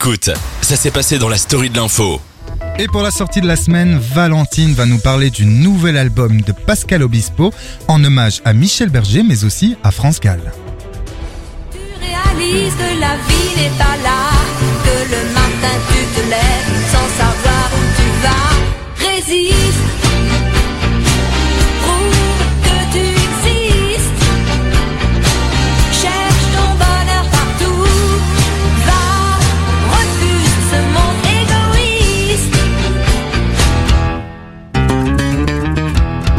Écoute, ça s'est passé dans la story de l'info. Et pour la sortie de la semaine, Valentine va nous parler du nouvel album de Pascal Obispo en hommage à Michel Berger mais aussi à France Gall. Tu réalises que la vie n'est pas là, que le matin tu te lèves sans savoir où tu vas.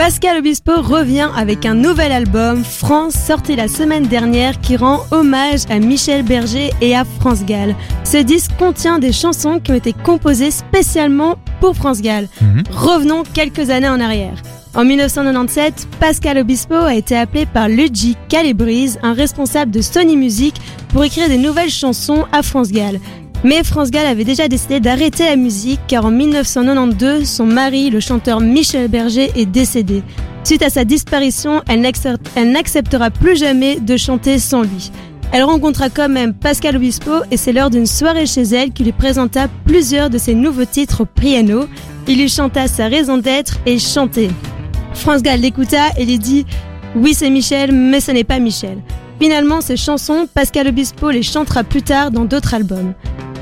Pascal Obispo revient avec un nouvel album, France, sorti la semaine dernière, qui rend hommage à Michel Berger et à France Gall. Ce disque contient des chansons qui ont été composées spécialement pour France Gall. Mhm. Revenons quelques années en arrière. En 1997, Pascal Obispo a été appelé par Luigi Calabrese, un responsable de Sony Music, pour écrire des nouvelles chansons à France Gall. Mais France Gall avait déjà décidé d'arrêter la musique car en 1992, son mari, le chanteur Michel Berger, est décédé. Suite à sa disparition, elle n'accepte- elle n'acceptera plus jamais de chanter sans lui. Elle rencontra quand même Pascal Obispo et c'est lors d'une soirée chez elle qu'il lui présenta plusieurs de ses nouveaux titres au piano. Il lui chanta sa raison d'être et chantait. France Gall l'écouta et lui dit Oui, c'est Michel, mais ce n'est pas Michel. Finalement, ces chansons, Pascal Obispo les chantera plus tard dans d'autres albums.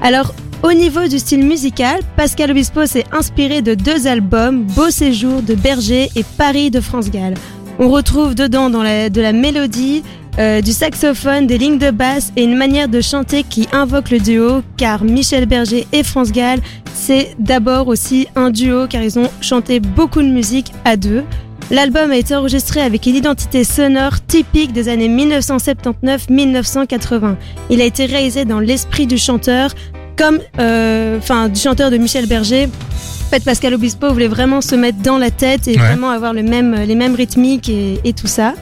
Alors, au niveau du style musical, Pascal Obispo s'est inspiré de deux albums, Beau séjour de Berger et Paris de France Gall. On retrouve dedans de la mélodie, euh, du saxophone, des lignes de basse et une manière de chanter qui invoque le duo, car Michel Berger et France Gall, c'est d'abord aussi un duo car ils ont chanté beaucoup de musique à deux. L'album a été enregistré avec une identité sonore typique des années 1979-1980. Il a été réalisé dans l'esprit du chanteur, comme, euh, enfin, du chanteur de Michel Berger. En fait, Pascal Obispo voulait vraiment se mettre dans la tête et Ouais. vraiment avoir le même, les mêmes rythmiques et, et tout ça.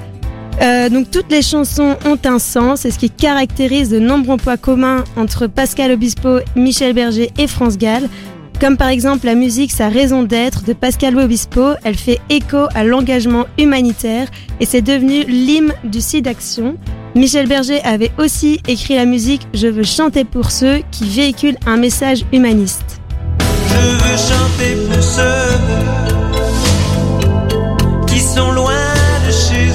Euh, donc toutes les chansons ont un sens et ce qui caractérise de nombreux points communs entre Pascal Obispo, Michel Berger et France Gall. Comme par exemple la musique Sa raison d'être de Pascal Obispo, elle fait écho à l'engagement humanitaire et c'est devenu l'hymne du site d'action. Michel Berger avait aussi écrit la musique Je veux chanter pour ceux qui véhiculent un message humaniste. Je veux chanter pour ceux qui sont loin de chez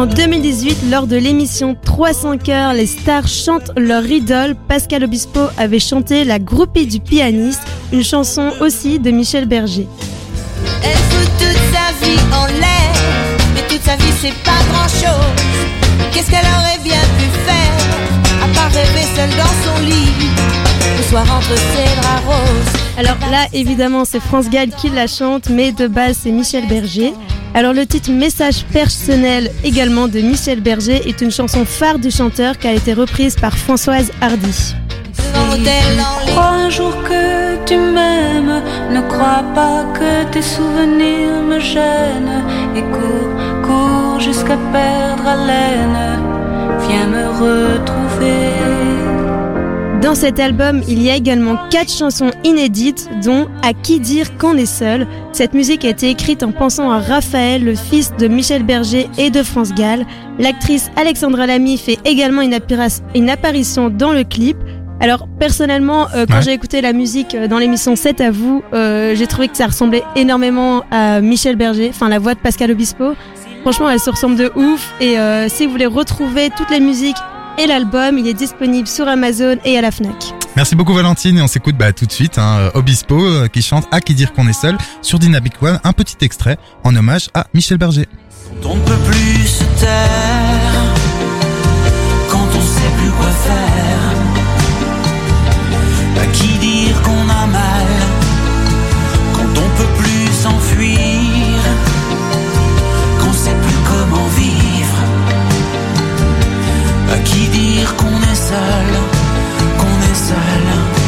En 2018, lors de l'émission 300 cœurs, les stars chantent leur idole. Pascal Obispo avait chanté La groupie du pianiste, une chanson aussi de Michel Berger. Elle fout toute sa vie en l'air, mais toute sa vie c'est pas grand chose. Qu'est-ce qu'elle aurait bien pu faire, à part rêver seule dans son lit, le soir entre ses draps roses? Alors là, évidemment, c'est France Gall qui la chante, mais de base, c'est Michel Berger. Alors le titre Message personnel également de Michel Berger est une chanson phare du chanteur qui a été reprise par Françoise Hardy. Crois un jour que tu m'aimes, ne crois pas que tes souvenirs me gênent. Et cours, cours jusqu'à perdre haleine. Viens me retrouver. Dans cet album, il y a également quatre chansons inédites, dont À qui dire qu'on est seul. Cette musique a été écrite en pensant à Raphaël, le fils de Michel Berger et de France Gall. L'actrice Alexandra Lamy fait également une, apparition dans le clip. Alors personnellement, euh, quand Ouais. j'ai écouté la musique euh, dans l'émission 7 à vous, euh, j'ai trouvé que ça ressemblait énormément à Michel Berger, enfin la voix de Pascal Obispo. Franchement, elle se ressemble de ouf. Et si vous voulez retrouver toutes les musiques et l'album. Il est disponible sur Amazon et à la FNAC. Merci beaucoup Valentine et on s'écoute bah, tout de suite hein, Obispo euh, qui chante À qui dire qu'on est seul sur Dynamic One, un petit extrait en hommage à Michel Berger. Quand on ne peut plus se taire, quand on sait plus quoi faire, à qui dire seul, qu'on est seul.